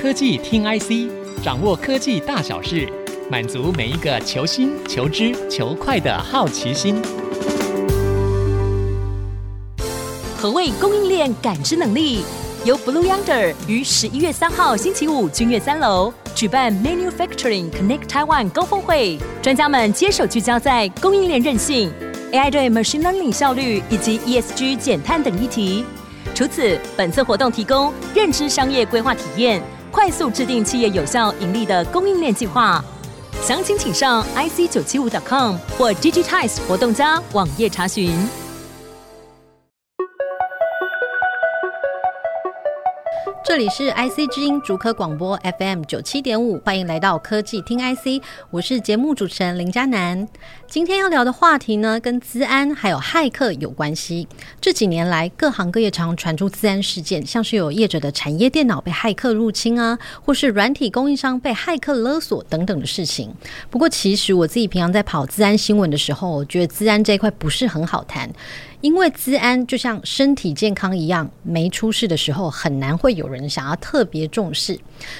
科技听 IC，掌握科技大小事，满足每一个求新、求知、求快的好奇心。何谓供应链感知能力？由 Blue Yonder 于十一月三号星期五君悦三楼举办 Manufacturing Connect Taiwan 高峰会，专家们接手聚焦在供应链韧性、AI 对 Machine Learning 效率以及 ESG 减碳等议题。除此，本次活动提供认知商业规划体验，快速制定企业有效盈利的供应链计划。详情请上 ic 九七五 .com 或 g g times 活动家网页查询。这里是 IC 之音竹科广播 FM 九七点五，欢迎来到科技听 IC，我是节目主持人林嘉楠。今天要聊的话题呢，跟资安还有骇客有关系。这几年来，各行各业常传出资安事件，像是有业者的产业电脑被骇客入侵啊，或是软体供应商被骇客勒索等等的事情。不过，其实我自己平常在跑资安新闻的时候，我觉得资安这一块不是很好谈。因为资安就像身体健康一样，没出事的时候很难会有人想要特别重视。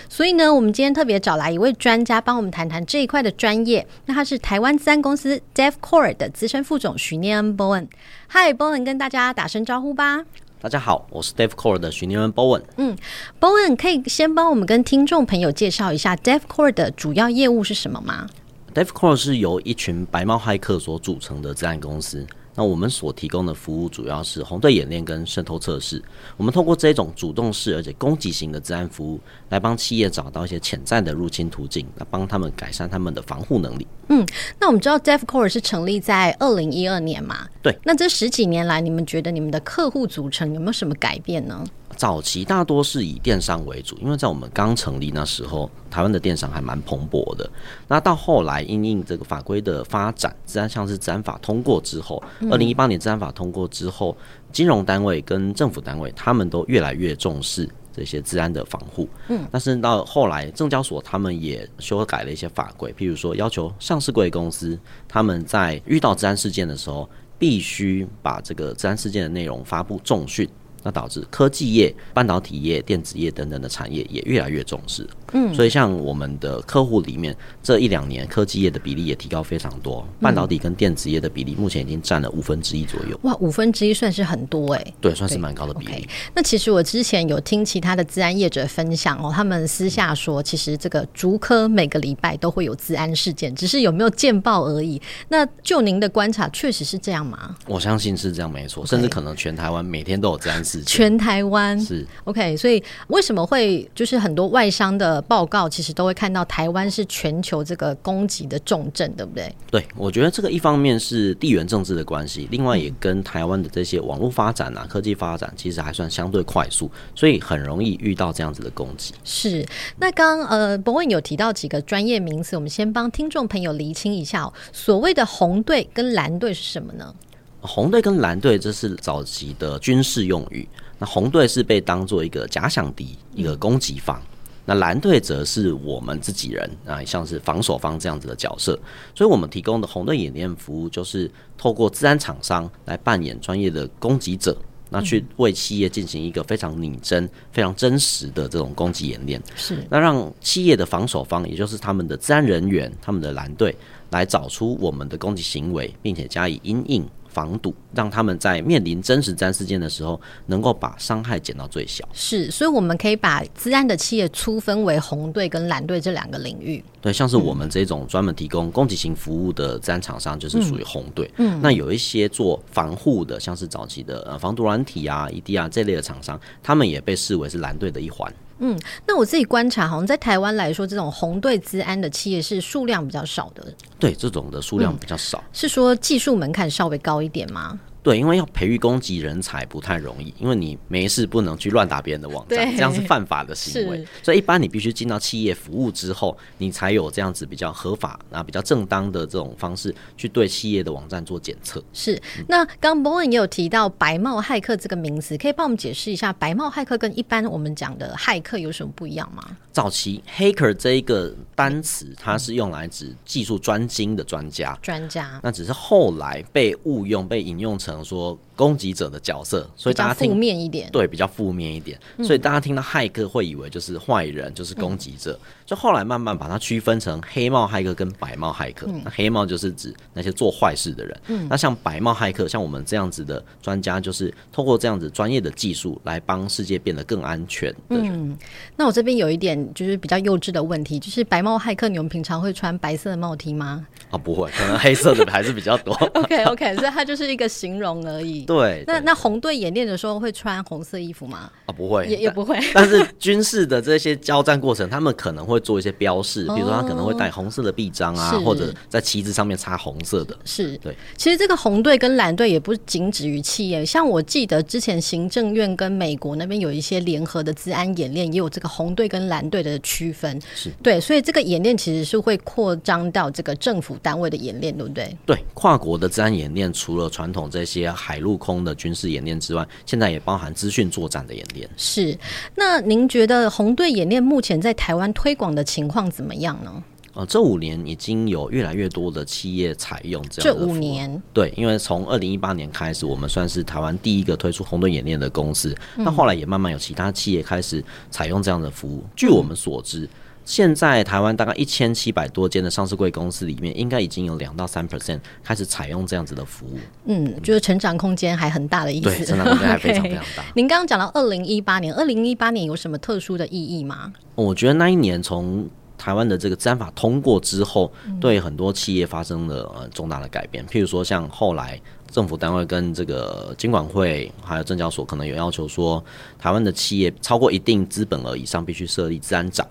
所以呢，我们今天特别找来一位专家帮我们谈谈这一块的专业。那他是台湾资安公司 DevCore 的资深副总徐念恩 Bowen。嗨，Bowen，跟大家打声招呼吧。大家好，我是 DevCore 的徐念恩 Bowen。嗯，Bowen 可以先帮我们跟听众朋友介绍一下 DevCore 的主要业务是什么吗？DevCore 是由一群白帽骇客所组成的资安公司。那我们所提供的服务主要是红队演练跟渗透测试。我们通过这种主动式而且攻击型的治安服务，来帮企业找到一些潜在的入侵途径，来帮他们改善他们的防护能力。嗯，那我们知道 DevCore 是成立在二零一二年嘛？对。那这十几年来，你们觉得你们的客户组成有没有什么改变呢？早期大多是以电商为主，因为在我们刚成立那时候，台湾的电商还蛮蓬勃的。那到后来，因应这个法规的发展，资安像是治安法通过之后，二零一八年治安法通过之后，金融单位跟政府单位他们都越来越重视这些治安的防护。嗯，但是到后来，证交所他们也修改了一些法规，譬如说要求上市贵公司他们在遇到治安事件的时候，必须把这个治安事件的内容发布重讯。那导致科技业、半导体业、电子业等等的产业也越来越重视。嗯，所以像我们的客户里面，这一两年科技业的比例也提高非常多，半导体跟电子业的比例目前已经占了五分之一左右。哇，五分之一算是很多哎、欸。对，算是蛮高的比例。Okay. 那其实我之前有听其他的自安业者分享哦，他们私下说，其实这个竹科每个礼拜都会有自安事件，只是有没有见报而已。那就您的观察，确实是这样吗？我相信是这样，没错。甚至可能全台湾每天都有自安事件。全台湾是 OK，所以为什么会就是很多外商的报告，其实都会看到台湾是全球这个攻击的重镇，对不对？对，我觉得这个一方面是地缘政治的关系，另外也跟台湾的这些网络发展啊、科技发展其实还算相对快速，所以很容易遇到这样子的攻击。是，那刚呃，Bowen 有提到几个专业名词，我们先帮听众朋友厘清一下哦。所谓的红队跟蓝队是什么呢？红队跟蓝队这是早期的军事用语。那红队是被当做一个假想敌，一个攻击方。那蓝队则是我们自己人啊，像是防守方这样子的角色。所以我们提供的红队演练服务，就是透过资安厂商来扮演专业的攻击者，那去为企业进行一个非常拟真、非常真实的这种攻击演练。是，那让企业的防守方，也就是他们的治安人员、他们的蓝队，来找出我们的攻击行为，并且加以因应。防堵，让他们在面临真实资安事件的时候，能够把伤害减到最小。是，所以我们可以把资安的企业粗分为红队跟蓝队这两个领域。对，像是我们这种专门提供攻击型服务的资安厂商，就是属于红队。嗯，那有一些做防护的，像是早期的呃防毒软体啊、EDR 这类的厂商，他们也被视为是蓝队的一环。嗯，那我自己观察，好像在台湾来说，这种红队资安的企业是数量比较少的。对，这种的数量比较少。嗯，是说技术门槛稍微高一点吗？对，因为要培育攻击人才不太容易，因为你没事不能去乱打别人的网站，这样是犯法的行为。所以一般你必须进到企业服务之后，你才有这样子比较合法、啊比较正当的这种方式去对企业的网站做检测。是。那刚 Bowen 也有提到白帽骇客这个名词，可以帮我们解释一下白帽骇客跟一般我们讲的骇客有什么不一样吗？早期 hacker 这一个单词，它是用来指技术专精的专家，专家。那只是后来被误用、被引用成。成说攻击者的角色，所以大家听负面一点，对，比较负面一点，嗯、所以大家听到骇客会以为就是坏人，就是攻击者。嗯、就后来慢慢把它区分成黑帽骇客跟白帽骇客。嗯、那黑帽就是指那些做坏事的人，嗯、那像白帽骇客，像我们这样子的专家，就是通过这样子专业的技术来帮世界变得更安全的人。嗯，那我这边有一点就是比较幼稚的问题，就是白帽骇客，你们平常会穿白色的帽 T 吗？啊，不会，可能黑色的还是比较多。OK OK，所以它就是一个形容而已。对，那那红队演练的时候会穿红色衣服吗？啊，不会，也也不会。但是军事的这些交战过程，他们可能会做一些标示，比如说他可能会带红色的臂章啊，或者在旗子上面插红色的。是，对。其实这个红队跟蓝队也不仅止于企业，像我记得之前行政院跟美国那边有一些联合的治安演练，也有这个红队跟蓝队的区分。是对，所以这个演练其实是会扩张到这个政府单位的演练，对不对？对，跨国的治安演练除了传统这些海陆空的军事演练之外，现在也包含资讯作战的演练。是，那您觉得红队演练目前在台湾推广的情况怎么样呢？呃，这五年已经有越来越多的企业采用这样的。这五年，对，因为从二零一八年开始，我们算是台湾第一个推出红队演练的公司。那、嗯、后来也慢慢有其他企业开始采用这样的服务。据我们所知。嗯现在台湾大概一千七百多间的上市柜公司里面，应该已经有两到三 percent 开始采用这样子的服务。嗯，就是成长空间还很大的意思。对，成长空间还非常 非常大。您刚刚讲到二零一八年，二零一八年有什么特殊的意义吗？我觉得那一年从台湾的这个资安法通过之后，对很多企业发生了呃重大的改变。譬如说，像后来政府单位跟这个金管会还有证交所，可能有要求说，台湾的企业超过一定资本额以上，必须设立资安长。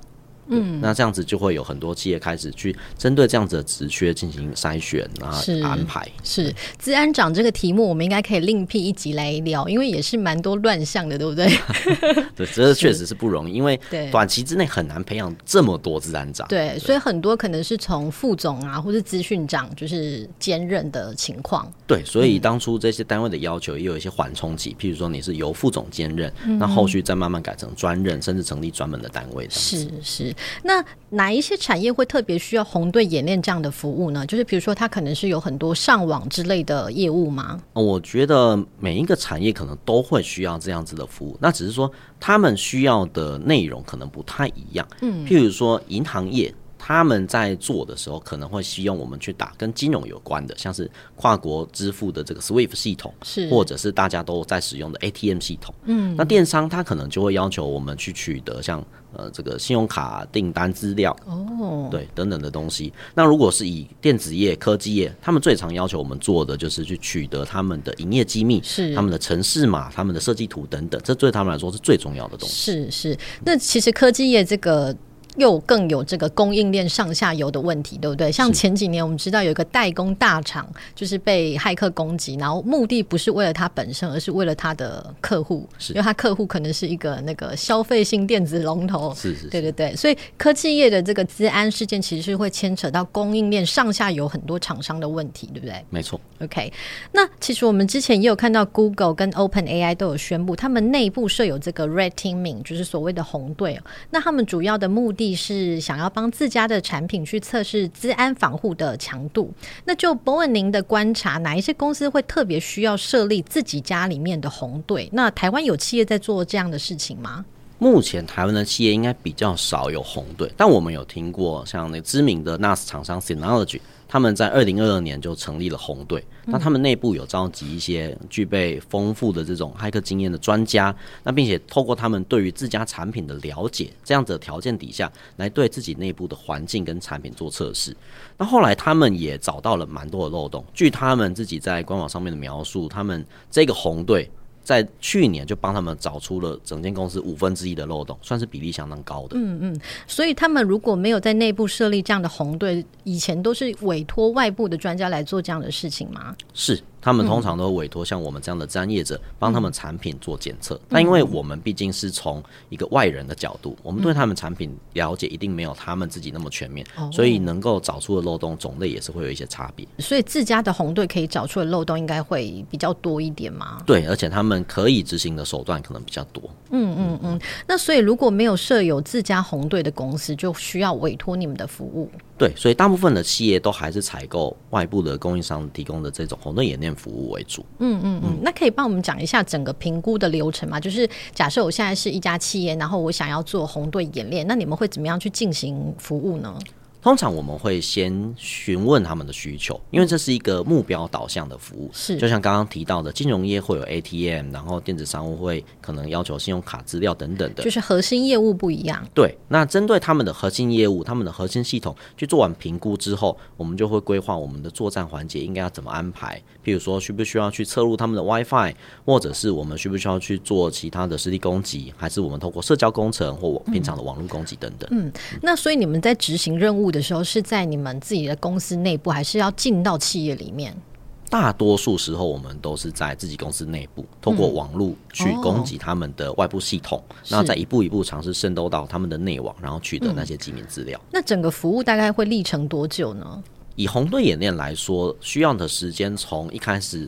嗯，那这样子就会有很多企业开始去针对这样子的职缺进行筛选啊，安排。是资安长这个题目，我们应该可以另辟一集来聊，因为也是蛮多乱象的，对不对？对，这确实是不容易，因为短期之内很难培养这么多资安长。对，所以很多可能是从副总啊，或是资讯长就是兼任的情况。对，所以当初这些单位的要求也有一些缓冲期，譬如说你是由副总兼任，嗯、那后续再慢慢改成专任，甚至成立专门的单位。是是。那哪一些产业会特别需要红队演练这样的服务呢？就是比如说，它可能是有很多上网之类的业务吗？我觉得每一个产业可能都会需要这样子的服务，那只是说他们需要的内容可能不太一样。嗯，譬如说银行业。他们在做的时候，可能会希望我们去打跟金融有关的，像是跨国支付的这个 SWIFT 系统，是或者是大家都在使用的 ATM 系统。嗯，那电商它可能就会要求我们去取得像呃这个信用卡订单资料哦，对等等的东西。那如果是以电子业、科技业，他们最常要求我们做的就是去取得他们的营业机密，是他们的城市码、他们的设计图等等，这对他们来说是最重要的东西。是是，那其实科技业这个。又更有这个供应链上下游的问题，对不对？像前几年我们知道有一个代工大厂，就是被骇客攻击，然后目的不是为了它本身，而是为了它的客户，因为它客户可能是一个那个消费性电子龙头，是是，对对对。所以科技业的这个资安事件，其实是会牵扯到供应链上下游很多厂商的问题，对不对？没错。OK，那其实我们之前也有看到 Google 跟 Open AI 都有宣布，他们内部设有这个 Red Teaming，就是所谓的红队。那他们主要的目的。是想要帮自家的产品去测试资安防护的强度。那就不问您的观察，哪一些公司会特别需要设立自己家里面的红队？那台湾有企业在做这样的事情吗？目前台湾的企业应该比较少有红队，但我们有听过像那知名的 NAS 厂商 Synology。他们在二零二二年就成立了红队，那他们内部有召集一些具备丰富的这种骇客经验的专家，那并且透过他们对于自家产品的了解，这样子的条件底下来对自己内部的环境跟产品做测试。那后来他们也找到了蛮多的漏洞，据他们自己在官网上面的描述，他们这个红队。在去年就帮他们找出了整间公司五分之一的漏洞，算是比例相当高的。嗯嗯，所以他们如果没有在内部设立这样的红队，以前都是委托外部的专家来做这样的事情吗？是。他们通常都委托像我们这样的专业者帮他们产品做检测，但因为我们毕竟是从一个外人的角度，我们对他们产品了解一定没有他们自己那么全面，所以能够找出的漏洞种类也是会有一些差别。所以自家的红队可以找出的漏洞应该会比较多一点吗？对，而且他们可以执行的手段可能比较多。嗯嗯嗯。那所以如果没有设有自家红队的公司，就需要委托你们的服务。对，所以大部分的企业都还是采购外部的供应商提供的这种红队演练服务为主。嗯嗯嗯，那可以帮我们讲一下整个评估的流程吗？就是假设我现在是一家企业，然后我想要做红队演练，那你们会怎么样去进行服务呢？通常我们会先询问他们的需求，因为这是一个目标导向的服务。是，就像刚刚提到的，金融业会有 ATM，然后电子商务会可能要求信用卡资料等等的，就是核心业务不一样。对，那针对他们的核心业务、他们的核心系统去做完评估之后，我们就会规划我们的作战环节应该要怎么安排。譬如说，需不需要去测入他们的 WiFi，或者是我们需不需要去做其他的实体攻击，还是我们透过社交工程或平常的网络攻击等等。嗯，那所以你们在执行任务的时候是在你们自己的公司内部，还是要进到企业里面？大多数时候，我们都是在自己公司内部，通过网络去攻击他们的外部系统，然后再一步一步尝试渗透到他们的内网，然后取得那些机密资料。那整个服务大概会历程多久呢？以红队演练来说，需要的时间从一开始。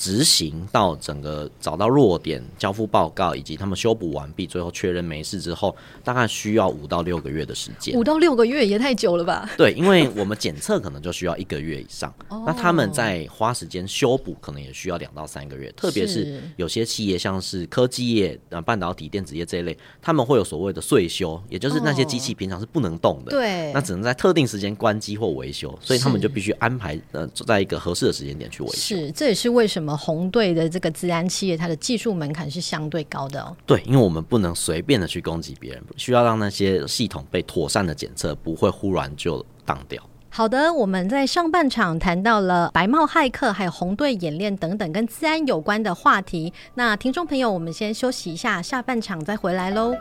执行到整个找到弱点、交付报告以及他们修补完毕，最后确认没事之后，大概需要五到六个月的时间。五到六个月也太久了吧？对，因为我们检测可能就需要一个月以上，那他们在花时间修补，可能也需要两到三个月。特别是有些企业，像是科技业、呃半导体、电子业这一类，他们会有所谓的岁修，也就是那些机器平常是不能动的，对，那只能在特定时间关机或维修，所以他们就必须安排呃在一个合适的时间点去维修。是，这也是为什么。红队的这个资安企业，它的技术门槛是相对高的哦。对，因为我们不能随便的去攻击别人，需要让那些系统被妥善的检测，不会忽然就当掉。好的，我们在上半场谈到了白帽骇客，还有红队演练等等跟资安有关的话题。那听众朋友，我们先休息一下，下半场再回来喽。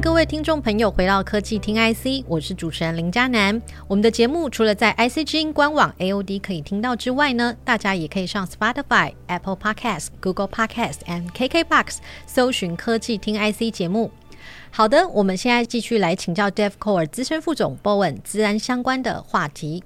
各位听众朋友回到科技听 IC，我是主持人林佳楠。我们的节目除了在 IC 之音官网 AOD 可以听到之外呢，大家也可以上 Spotify、Apple Podcasts、Google Podcasts and KKBox 搜寻科技听 IC 节目。好的，我们现在继续来请教 DevCore 资深副总 Bowen 资安相关的话题。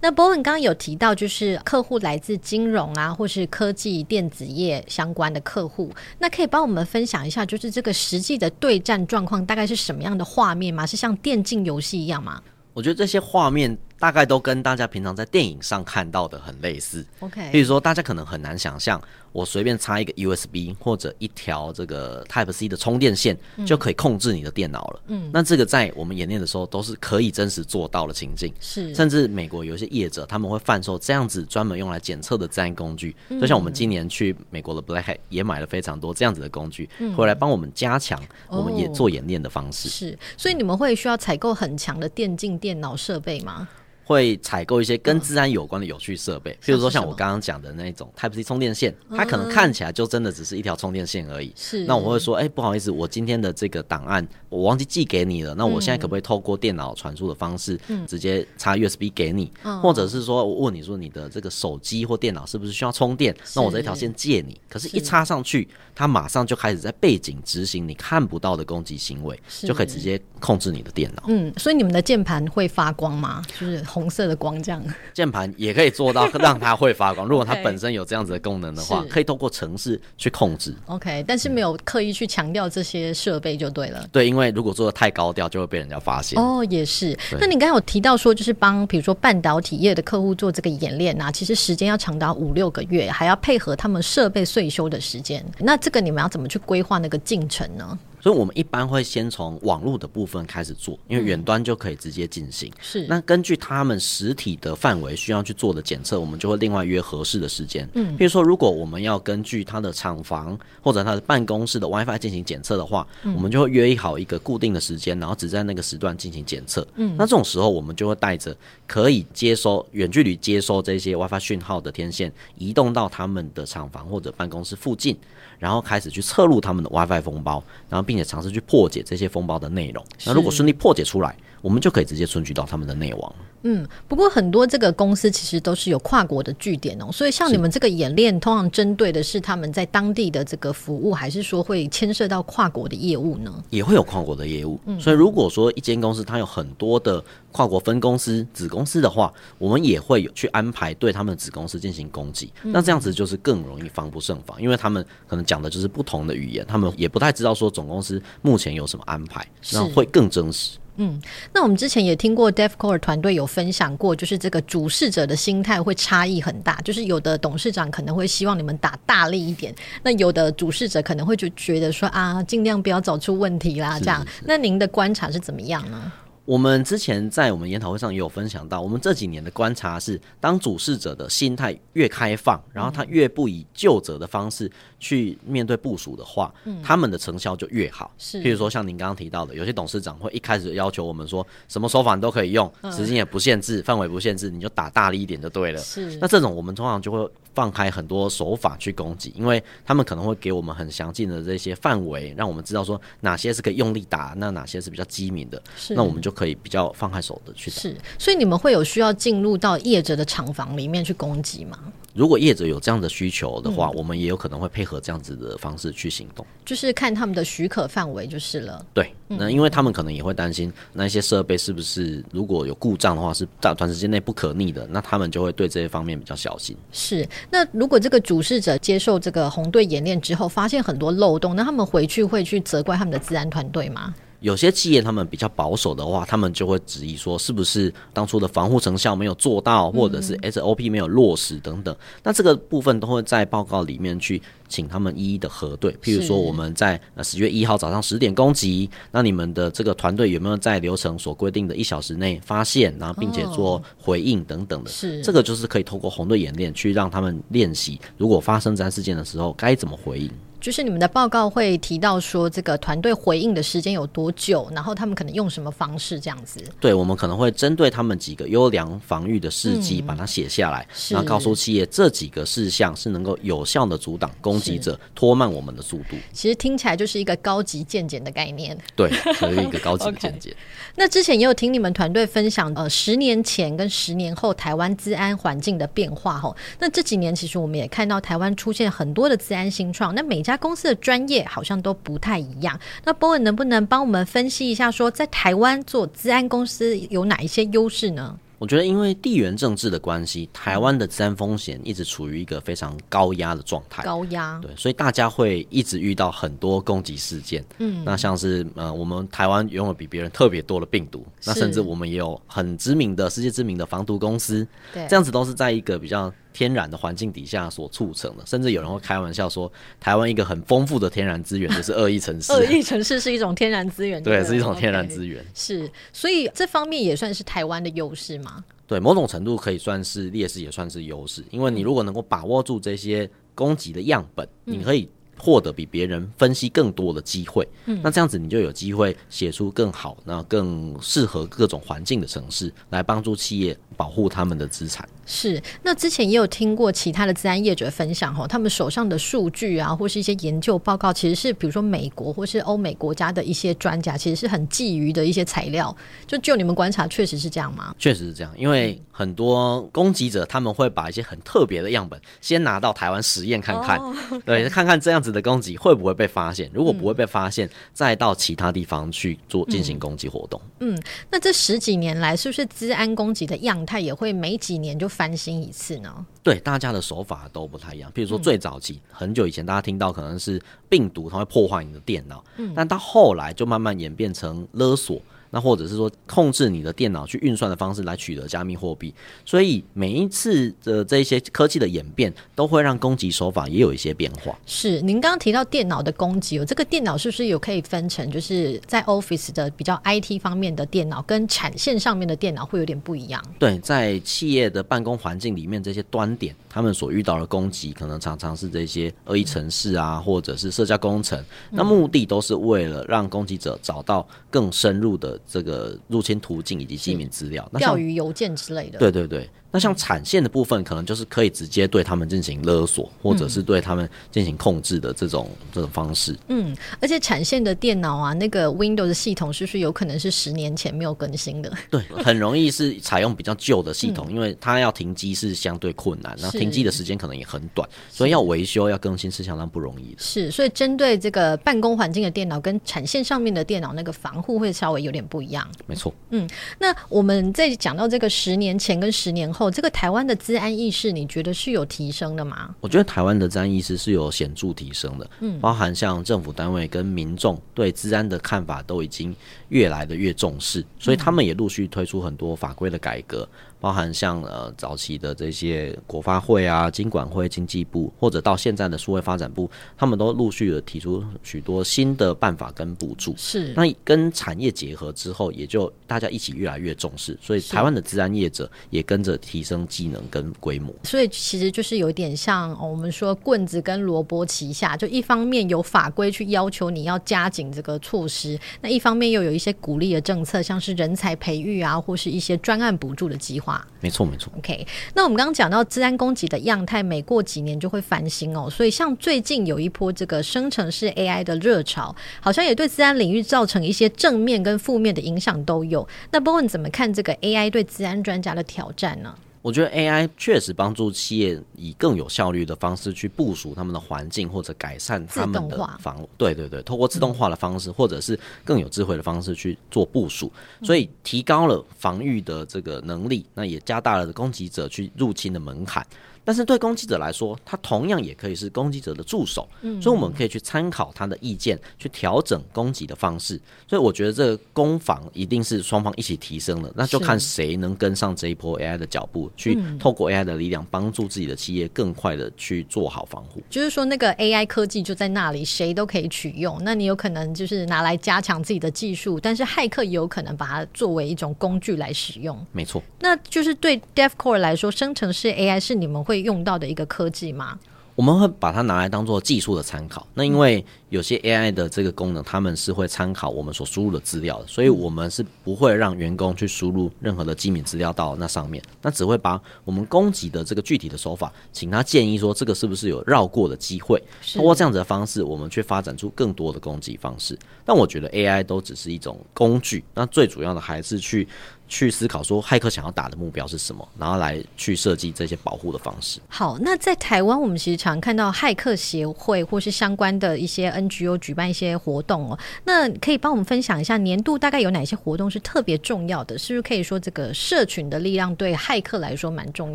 那 Bowen 刚刚有提到，就是客户来自金融啊，或是科技电子业相关的客户，那可以帮我们分享一下，就是这个实际的对战状况大概是什么样的画面吗？是像电竞游戏一样吗？我觉得这些画面大概都跟大家平常在电影上看到的很类似。OK，比如说大家可能很难想象。我随便插一个 USB 或者一条这个 Type C 的充电线，就可以控制你的电脑了。嗯，那这个在我们演练的时候都是可以真实做到的情境。是，甚至美国有一些业者他们会贩售这样子专门用来检测的资安工具。就像我们今年去美国的 Black Hat 也买了非常多这样子的工具，回来帮我们加强我们也做演练的方式。是，所以你们会需要采购很强的电竞电脑设备吗？会采购一些跟资安有关的有趣设备，譬如说像我刚刚讲的那种 Type C 充电线，它可能看起来就真的只是一条充电线而已。是，那我会说，哎，不好意思，我今天的这个档案我忘记寄给你了，那我现在可不可以透过电脑传输的方式，直接插 USB 给你？或者是说我问你说你的这个手机或电脑是不是需要充电？那我这条线借你，可是一插上去，它马上就开始在背景执行你看不到的攻击行为，就可以直接控制你的电脑。嗯，所以你们的键盘会发光吗？就是。红色的光这样，键盘也可以做到 让它会发光。如果它本身有这样子的功能的话，可以透过程式去控制。OK，但是没有刻意去强调这些设备就对了。嗯。对，因为如果做的太高调，就会被人家发现。哦，也是。那你刚才有提到说，就是帮比如说半导体业的客户做这个演练啊，其实时间要长达五六个月，还要配合他们设备岁修的时间。那这个你们要怎么去规划那个进程呢？所以，我们一般会先从网络的部分开始做，因为远端就可以直接进行。是。那根据他们实体的范围需要去做的检测，我们就会另外约合适的时间。嗯。比如说，如果我们要根据他的厂房或者他的办公室的 WiFi 进行检测的话，我们就会约好一个固定的时间，然后只在那个时段进行检测。嗯。那这种时候，我们就会带着可以接收远距离接收这些 WiFi 讯号的天线，移动到他们的厂房或者办公室附近，然后开始去测入他们的 WiFi 封包，然后并。并且尝试去破解这些风暴的内容。那如果顺利破解出来，我们就可以直接存取到他们的内网。嗯，不过很多这个公司其实都是有跨国的据点哦，所以像你们这个演练，通常针对的是他们在当地的这个服务，还是说会牵涉到跨国的业务呢？也会有跨国的业务。嗯，所以如果说一间公司它有很多的跨国分公司、子公司的话，我们也会有去安排对他们子公司进行攻击。嗯，那这样子就是更容易防不胜防，因为他们可能讲的就是不同的语言，他们也不太知道说总公司目前有什么安排，那会更真实。嗯，那我们之前也听过 Defcore 团队有分享过，就是这个主事者的心态会差异很大，就是有的董事长可能会希望你们打大力一点，那有的主事者可能会就觉得说啊，尽量不要找出问题啦，这样。那您的观察是怎么样呢？我们之前在我们研讨会上也有分享到，我们这几年的观察是，当主事者的心态越开放，然后他越不以就责的方式去面对部署的话，嗯，他们的成效就越好。是，譬如说像您刚刚提到的，有些董事长会一开始要求我们说，什么手法你都可以用，时间也不限制，范围不限制，你就打大力一点就对了。是，那这种我们通常就会。放开很多手法去攻击，因为他们可能会给我们很详尽的这些范围，让我们知道说哪些是可以用力打，那哪些是比较机敏的，那我们就可以比较放开手的去打。是，所以你们会有需要进入到业者的厂房里面去攻击吗？如果业者有这样的需求的话，嗯，我们也有可能会配合这样子的方式去行动，就是看他们的许可范围就是了。对，那因为他们可能也会担心那些设备是不是如果有故障的话，是在短时间内不可逆的，那他们就会对这些方面比较小心。是，那如果这个主事者接受这个红队演练之后，发现很多漏洞，那他们回去会去责怪他们的治安团队吗？有些企业他们比较保守的话，他们就会质疑说，是不是当初的防护成效没有做到，或者是 SOP 没有落实等等。那这个部分都会在报告里面去请他们一一的核对。譬如说，我们在呃十月一号早上十点攻击，那你们的这个团队有没有在流程所规定的一小时内发现，然后并且做回应等等的？是这个就是可以透过红队演练去让他们练习，如果发生这样事件的时候该怎么回应。就是你们的报告会提到说，这个团队回应的时间有多久，然后他们可能用什么方式这样子？对，我们可能会针对他们几个优良防御的事迹，把它写下来，然后告诉企业这几个事项是能够有效的阻挡攻击者拖慢我们的速度。其实听起来就是一个高级见解的概念。对，所 以一个高级健检。okay. 那之前也有听你们团队分享，呃，十年前跟十年后台湾治安环境的变化吼。那这几年其实我们也看到台湾出现很多的治安新创，那每家。公司的专业好像都不太一样。那 Bowen 能不能帮我们分析一下，说在台湾做资安公司有哪一些优势呢？我觉得，因为地缘政治的关系，台湾的资安风险一直处于一个非常高压的状态。高压，对，所以大家会一直遇到很多攻击事件。嗯，那像是呃，我们台湾拥有比别人特别多的病毒，那甚至我们也有很知名的世界知名的防毒公司。对，这样子都是在一个比较。天然的环境底下所促成的，甚至有人会开玩笑说，台湾一个很丰富的天然资源就是恶意城市。恶意城市是一种天然资源，对，是一种天然资源。Okay, 是，所以这方面也算是台湾的优势吗？对，某种程度可以算是劣势，也算是优势。因为你如果能够把握住这些供给的样本，嗯、你可以获得比别人分析更多的机会。嗯，那这样子你就有机会写出更好、那更适合各种环境的城市，来帮助企业保护他们的资产。是，那之前也有听过其他的资安业者分享哈，他们手上的数据啊，或是一些研究报告，其实是比如说美国或是欧美国家的一些专家，其实是很觊觎的一些材料。就就你们观察，确实是这样吗？确实是这样，因为很多攻击者他们会把一些很特别的样本先拿到台湾实验看看，哦、对，看看这样子的攻击会不会被发现。如果不会被发现，嗯、再到其他地方去做进行攻击活动。嗯，那这十几年来，是不是治安攻击的样态也会每几年就翻新一次呢？对，大家的手法都不太一样。比如说最早期、嗯、很久以前，大家听到可能是病毒，它会破坏你的电脑，嗯，但到后来就慢慢演变成勒索。那或者是说控制你的电脑去运算的方式来取得加密货币，所以每一次的这些科技的演变都会让攻击手法也有一些变化。是，您刚刚提到电脑的攻击，有这个电脑是不是有可以分成，就是在 Office 的比较 IT 方面的电脑跟产线上面的电脑会有点不一样？对，在企业的办公环境里面，这些端点他们所遇到的攻击，可能常常是这些恶意城市啊，嗯、或者是社交工程，那目的都是为了让攻击者找到更深入的。这个入侵途径以及机密资料，钓鱼邮件之类的。对对对。那像产线的部分，可能就是可以直接对他们进行勒索，或者是对他们进行控制的这种、嗯、这种方式。嗯，而且产线的电脑啊，那个 Windows 系统是不是有可能是十年前没有更新的？对，很容易是采用比较旧的系统，嗯、因为它要停机是相对困难，那停机的时间可能也很短，所以要维修要更新是相当不容易的。是，所以针对这个办公环境的电脑跟产线上面的电脑，那个防护会稍微有点不一样。没错。嗯，那我们在讲到这个十年前跟十年后，这个台湾的治安意识，你觉得是有提升的吗？我觉得台湾的治安意识是有显著提升的，嗯，包含像政府单位跟民众对治安的看法都已经越来的越重视，所以他们也陆续推出很多法规的改革。包含像呃早期的这些国发会啊、经管会、经济部，或者到现在的数位发展部，他们都陆续的提出许多新的办法跟补助。是，那跟产业结合之后，也就大家一起越来越重视，所以台湾的资安业者也跟着提升技能跟规模。所以其实就是有点像我们说棍子跟萝卜齐下，就一方面有法规去要求你要加紧这个措施，那一方面又有一些鼓励的政策，像是人才培育啊，或是一些专案补助的计划。没错，没错。OK，那我们刚刚讲到治安攻击的样态，每过几年就会翻新哦。所以像最近有一波这个生成式 AI 的热潮，好像也对治安领域造成一些正面跟负面的影响都有。那 Bowen 怎么看这个 AI 对治安专家的挑战呢？我觉得 AI 确实帮助企业以更有效率的方式去部署他们的环境，或者改善他们的防。对对对，通过自动化的方式，或者是更有智慧的方式去做部署，所以提高了防御的这个能力，那也加大了攻击者去入侵的门槛。但是对攻击者来说，他同样也可以是攻击者的助手，嗯，所以我们可以去参考他的意见，去调整攻击的方式。所以我觉得这个攻防一定是双方一起提升的，那就看谁能跟上这一波 AI 的脚步，去透过 AI 的力量帮助自己的企业更快的去做好防护。就是说，那个 AI 科技就在那里，谁都可以取用。那你有可能就是拿来加强自己的技术，但是骇客也有可能把它作为一种工具来使用。没错，那就是对 DevCore 来说，生成式 AI 是你们会用到的一个科技吗？我们会把它拿来当做技术的参考。那因为有些 AI 的这个功能，他们是会参考我们所输入的资料的，所以我们是不会让员工去输入任何的机密资料到那上面。那只会把我们攻击的这个具体的手法，请他建议说这个是不是有绕过的机会。通过这样子的方式，我们去发展出更多的攻击方式。但我觉得 AI 都只是一种工具，那最主要的还是去。去思考说，骇客想要打的目标是什么，然后来去设计这些保护的方式。好，那在台湾，我们其实常看到骇客协会或是相关的一些 NGO 举办一些活动哦。那可以帮我们分享一下年度大概有哪些活动是特别重要的？是不是可以说这个社群的力量对骇客来说蛮重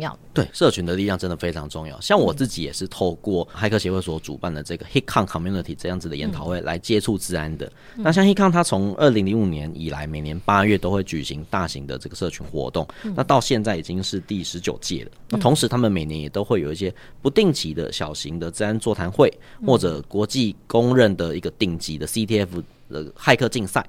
要的？对，社群的力量真的非常重要。像我自己也是透过骇客协会所主办的这个 HitCon Community 这样子的研讨会来接触治安的。嗯、那像 HitCon，它从二零零五年以来，每年八月都会举行大型的这个社群活动，那到现在已经是第十九届了。那同时，他们每年也都会有一些不定期的小型的治安座谈会，或者国际公公认的一个顶级的 CTF 的骇客竞赛。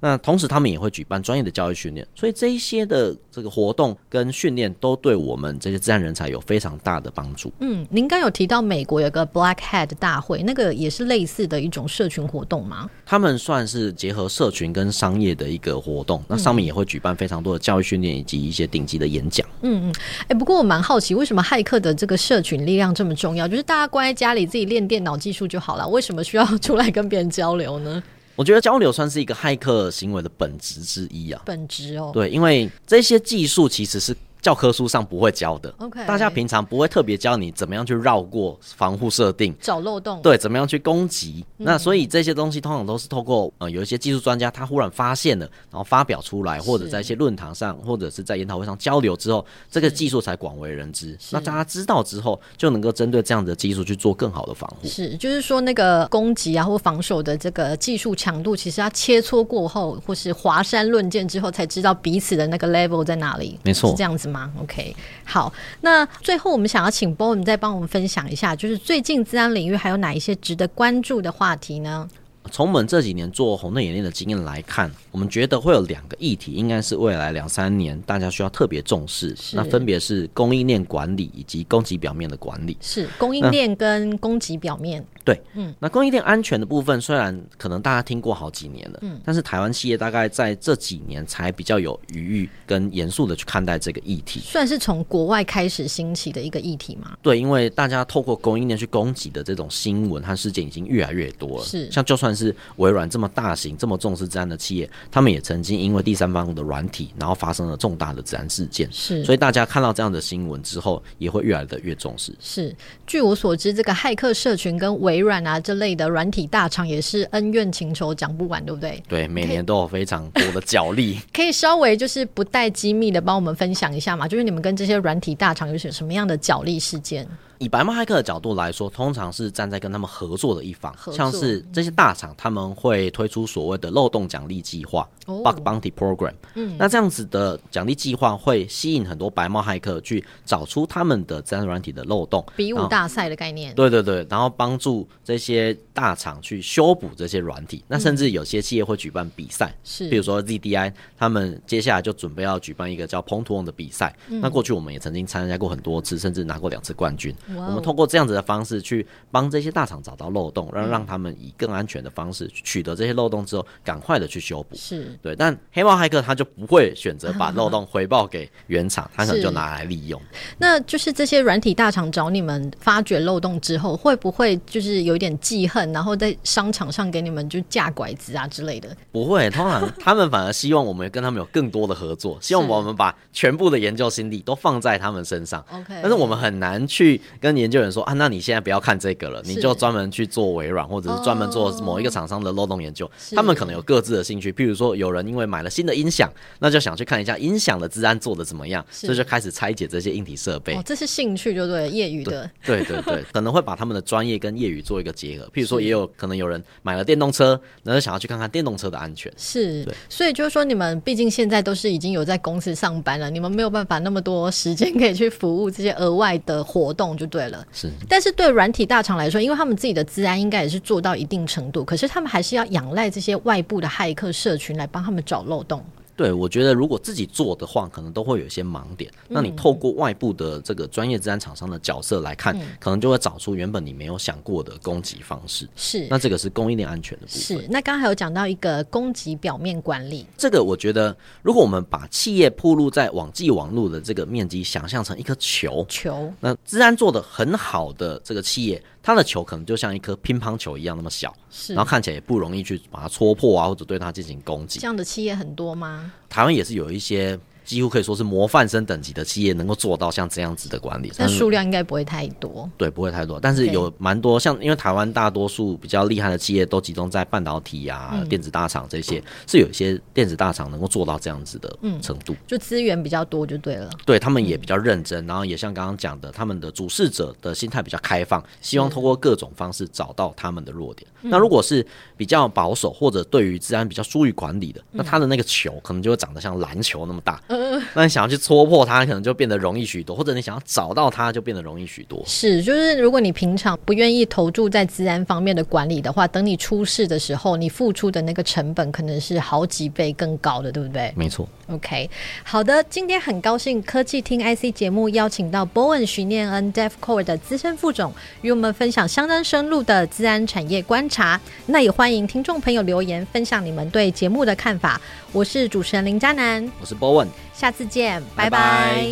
那同时，他们也会举办专业的教育训练，所以这一些的这个活动跟训练都对我们这些自然人才有非常大的帮助。嗯，您刚有提到美国有个 Black Hat 大会，那个也是类似的一种社群活动吗？他们算是结合社群跟商业的一个活动，那上面也会举办非常多的教育训练以及一些顶级的演讲。嗯嗯，哎、欸，不过我蛮好奇，为什么骇客的这个社群力量这么重要？就是大家关在家里自己练电脑技术就好了，为什么需要出来跟别人交流呢？我觉得交流算是一个骇客行为的本质之一啊。本质哦。对，因为这些技术其实是。教科书上不会教的，OK，大家平常不会特别教你怎么样去绕过防护设定，找漏洞，对，怎么样去攻击。嗯、那所以这些东西通常都是透过呃有一些技术专家他忽然发现了，然后发表出来，或者在一些论坛上，或者是在研讨会上交流之后，这个技术才广为人知。那大家知道之后，就能够针对这样的技术去做更好的防护。是，就是说那个攻击啊或防守的这个技术强度，其实要切磋过后，或是华山论剑之后，才知道彼此的那个 level 在哪里。没错，是这样子吗？OK。好，那最后我们想要请波文再帮我们分享一下，就是最近自然领域还有哪一些值得关注的话题呢？从我们这几年做红队演练的经验来看，我们觉得会有两个议题，应该是未来两三年大家需要特别重视。那分别是供应链管理以及供给表面的管理。是供应链跟供给表面。对，嗯，那供应链安全的部分，虽然可能大家听过好几年了，嗯，但是台湾企业大概在这几年才比较有余裕跟严肃的去看待这个议题。算是从国外开始兴起的一个议题吗？对，因为大家透过供应链去供给的这种新闻和事件已经越来越多了。是，像就算是微软这么大型、这么重视治安的企业，他们也曾经因为第三方的软体，然后发生了重大的治安事件。是，所以大家看到这样的新闻之后，也会越来的越重视。是，据我所知，这个骇客社群跟微软啊这类的软体大厂也是恩怨情仇讲不完，对不对？对，每年都有非常多的角力。可以稍微就是不带机密的帮我们分享一下嘛？就是你们跟这些软体大厂有些什么样的角力事件？以白帽骇客的角度来说，通常是站在跟他们合作的一方，像是这些大厂，他们会推出所谓的漏洞奖励计划 （Bug Bounty Program）。嗯，那这样子的奖励计划会吸引很多白帽骇客去找出他们的自然软体的漏洞，比武大赛的概念。对对对，然后帮助这些大厂去修补这些软体。那甚至有些企业会举办比赛，是，比如说 ZDI，他们接下来就准备要举办一个叫 Pwn to Earn 的比赛。那过去我们也曾经参加过很多次，甚至拿过两次冠军。我们通过这样子的方式去帮这些大厂找到漏洞，让让他们以更安全的方式取得这些漏洞之后，赶快的去修补。是对，但黑猫骇客他就不会选择把漏洞 回报给原厂，他可能就拿来利用。那就是这些软体大厂找你们发掘漏洞之后，会不会就是有一点记恨，然后在商场上给你们就架拐子啊之类的？不会，通常他们反而希望我们跟他们有更多的合作，希望我们把全部的研究心力都放在他们身上。OK，但是我们很难去跟研究人说啊，那你现在不要看这个了，你就专门去做微软，或者是专门做某一个厂商的漏洞研究。他们可能有各自的兴趣，譬如说有人因为买了新的音响，那就想去看一下音响的治安做的怎么样，所以就开始拆解这些硬体设备。哦，这是兴趣，就对，业余的。对对对，可能会把他们的专业跟业余做一个结合。譬如说，也有可能有人买了电动车，然后想要去看看电动车的安全。是，对。所以就是说，你们毕竟现在都是已经有在公司上班了，你们没有办法那么多时间可以去服务这些额外的活动，就对了。是，但是对软体大厂来说，因为他们自己的资安应该也是做到一定程度，可是他们还是要仰赖这些外部的骇客社群来帮他们找漏洞。对，我觉得如果自己做的话，可能都会有一些盲点。那你透过外部的这个专业资安厂商的角色来看，嗯，可能就会找出原本你没有想过的攻击方式。是，那这个是供应链安全的部分。是，那刚刚还有讲到一个攻击表面管理，这个我觉得，如果我们把企业暴露在网际网络的这个面积想象成一颗球，球，那资安做的很好的这个企业。它的球可能就像一颗乒乓球一样那么小，是，然后看起来也不容易去把它戳破啊，或者对它进行攻击。这样的企业很多吗？台湾也是有一些。几乎可以说是模范生等级的企业能够做到像这样子的管理，但数量应该不会太多。对，不会太多，但是有蛮多像，因为台湾大多数比较厉害的企业都集中在半导体啊、嗯、电子大厂这些，是有一些电子大厂能够做到这样子的程度，嗯、就资源比较多就对了。对，他们也比较认真，然后也像刚刚讲的，他们的主事者的心态比较开放，希望通过各种方式找到他们的弱点。那如果是比较保守或者对于治安比较疏于管理的，那他的那个球可能就会长得像篮球那么大，嗯、那你想要去戳破它，可能就变得容易许多；或者你想要找到它，就变得容易许多。是，就是如果你平常不愿意投注在资安方面的管理的话，等你出事的时候，你付出的那个成本可能是好几倍更高的，对不对？没错。OK，好的，今天很高兴科技听 IC 节目邀请到 Bowen 徐念恩 DEFCORE 的资深副总，与我们分享相当深入的资安产业观察。那也欢迎听众朋友留言分享你们对节目的看法。我是主持人林嘉南，我是 Bowen，下次见，拜拜。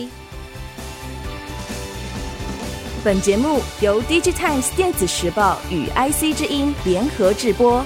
本节目由 DigiTimes 电子时报与 IC 之音联合制播。